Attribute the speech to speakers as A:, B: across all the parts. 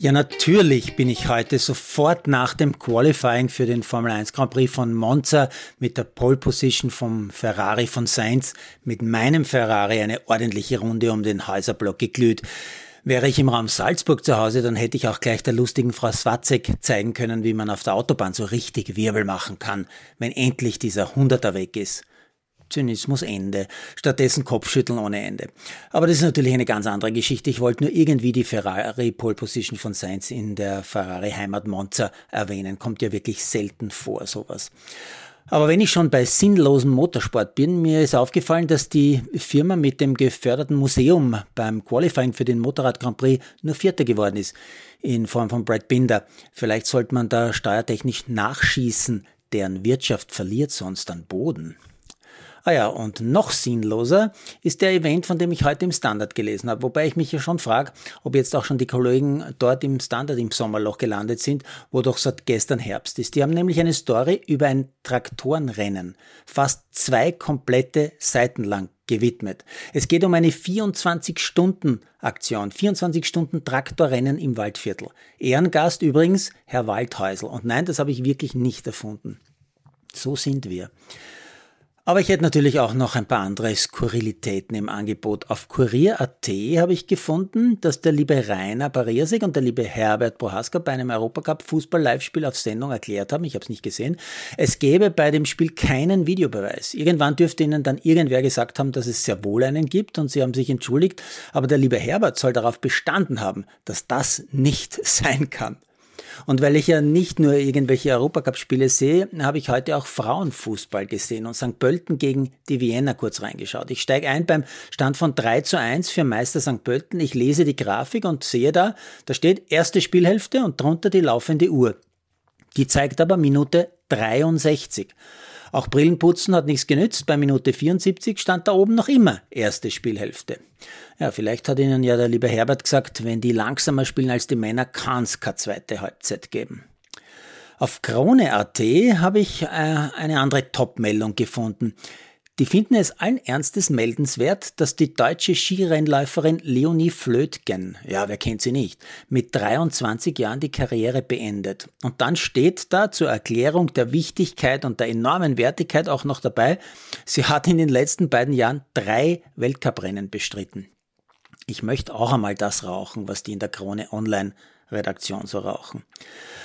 A: Ja, natürlich bin ich heute sofort nach dem Qualifying für den Formel 1 Grand Prix von Monza mit der Pole Position vom Ferrari von Sainz mit meinem Ferrari eine ordentliche Runde um den Häuserblock geglüht. Wäre ich im Raum Salzburg zu Hause, dann hätte ich auch gleich der lustigen Frau Swatzek zeigen können, wie man auf der Autobahn so richtig Wirbel machen kann, wenn endlich dieser Hunderter weg ist. Zynismus Ende. Stattdessen Kopfschütteln ohne Ende. Aber das ist natürlich eine ganz andere Geschichte. Ich wollte nur irgendwie die Ferrari Pole Position von Sainz in der Ferrari Heimat Monza erwähnen. Kommt ja wirklich selten vor, sowas. Aber wenn ich schon bei sinnlosem Motorsport bin, mir ist aufgefallen, dass die Firma mit dem geförderten Museum beim Qualifying für den Motorrad Grand Prix nur Vierter geworden ist, in Form von Brad Binder. Vielleicht sollte man da steuertechnisch nachschießen, deren Wirtschaft verliert sonst an Boden. Ah ja, und noch sinnloser ist der Event, von dem ich heute im Standard gelesen habe, wobei ich mich ja schon frage, ob jetzt auch schon die Kollegen dort im Standard im Sommerloch gelandet sind, wo doch seit gestern Herbst ist. Die haben nämlich eine Story über ein Traktorenrennen, fast zwei komplette Seiten lang gewidmet. Es geht um eine 24-Stunden-Aktion, 24 Stunden Traktorrennen im Waldviertel. Ehrengast übrigens Herr Waldhäusl. Und nein, das habe ich wirklich nicht erfunden. So sind wir. Aber ich hätte natürlich auch noch ein paar andere Skurrilitäten im Angebot. Auf Kurier.at habe ich gefunden, dass der liebe Rainer Bariasek und der liebe Herbert Prohaska bei einem Europacup Fußball-Live-Spiel auf Sendung erklärt haben, ich habe es nicht gesehen, es gäbe bei dem Spiel keinen Videobeweis. Irgendwann dürfte ihnen dann irgendwer gesagt haben, dass es sehr wohl einen gibt und sie haben sich entschuldigt, aber der liebe Herbert soll darauf bestanden haben, dass das nicht sein kann. Und weil ich ja nicht nur irgendwelche Europacup-Spiele sehe, habe ich heute auch Frauenfußball gesehen und St. Pölten gegen die Vienna kurz reingeschaut. Ich steige ein beim Stand von 3 zu 1 für Meister St. Pölten. Ich lese die Grafik und sehe da, da steht erste Spielhälfte und drunter die laufende Uhr. Die zeigt aber Minute 63. Auch Brillenputzen hat nichts genützt. Bei Minute 74 stand da oben noch immer erste Spielhälfte. Ja, vielleicht hat Ihnen ja der liebe Herbert gesagt, wenn die langsamer spielen als die Männer, kann es keine zweite Halbzeit geben. Auf Krone.at habe ich äh, eine andere Top-Meldung gefunden. Die finden es allen Ernstes meldenswert, dass die deutsche Skirennläuferin Leonie Flötgen, ja, wer kennt sie nicht, mit 23 Jahren die Karriere beendet. Und dann steht da zur Erklärung der Wichtigkeit und der enormen Wertigkeit auch noch dabei, sie hat in den letzten beiden Jahren drei Weltcuprennen bestritten. Ich möchte auch einmal das rauchen, was die in der Krone Online Redaktion so rauchen.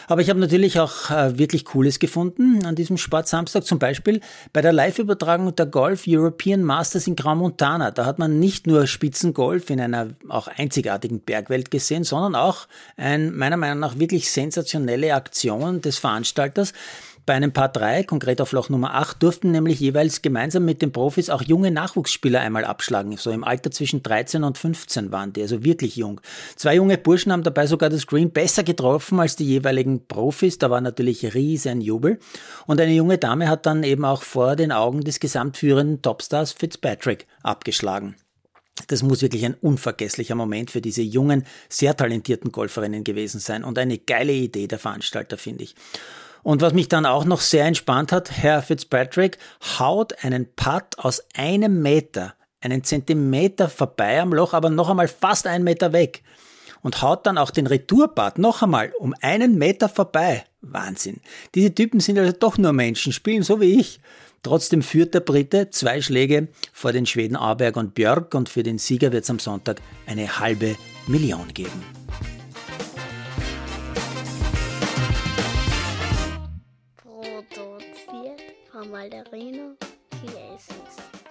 A: Aber ich habe natürlich auch äh, wirklich Cooles gefunden an diesem Sportsamstag, zum Beispiel bei der Live-Übertragung der Golf European Masters in Grand Montana. Da hat man nicht nur Spitzengolf in einer auch einzigartigen Bergwelt gesehen, sondern auch ein meiner Meinung nach wirklich sensationelle Aktion des Veranstalters, bei einem Paar 3, konkret auf Loch Nummer 8, durften nämlich jeweils gemeinsam mit den Profis auch junge Nachwuchsspieler einmal abschlagen. So im Alter zwischen 13 und 15 waren die, also wirklich jung. Zwei junge Burschen haben dabei sogar das Green besser getroffen als die jeweiligen Profis. Da war natürlich riesen Jubel. Und eine junge Dame hat dann eben auch vor den Augen des gesamtführenden Topstars Fitzpatrick abgeschlagen. Das muss wirklich ein unvergesslicher Moment für diese jungen, sehr talentierten Golferinnen gewesen sein und eine geile Idee der Veranstalter, finde ich. Und was mich dann auch noch sehr entspannt hat, Herr Fitzpatrick haut einen Putt aus einem Meter, einen Zentimeter vorbei am Loch, aber noch einmal fast einen Meter weg. Und haut dann auch den Retourputt noch einmal um einen Meter vorbei. Wahnsinn. Diese Typen sind also doch nur Menschen, spielen so wie ich. Trotzdem führt der Brite zwei Schläge vor den Schweden Auberg und Björk und für den Sieger wird es am Sonntag eine halbe Million geben.
B: Malderino Chiesis.